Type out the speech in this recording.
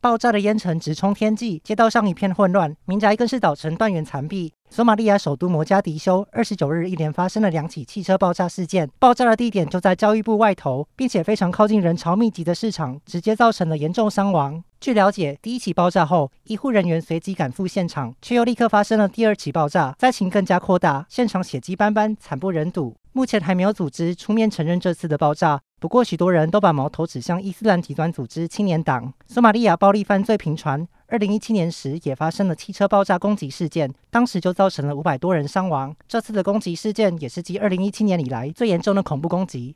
爆炸的烟尘直冲天际，街道上一片混乱，民宅更是倒成断垣残壁。索马利亚首都摩加迪休二十九日一连发生了两起汽车爆炸事件，爆炸的地点就在教育部外头，并且非常靠近人潮密集的市场，直接造成了严重伤亡。据了解，第一起爆炸后，医护人员随即赶赴现场，却又立刻发生了第二起爆炸，灾情更加扩大，现场血迹斑斑，惨不忍睹。目前还没有组织出面承认这次的爆炸。不过，许多人都把矛头指向伊斯兰极端组织青年党。索马利亚暴力犯罪频传，二零一七年时也发生了汽车爆炸攻击事件，当时就造成了五百多人伤亡。这次的攻击事件也是继二零一七年以来最严重的恐怖攻击。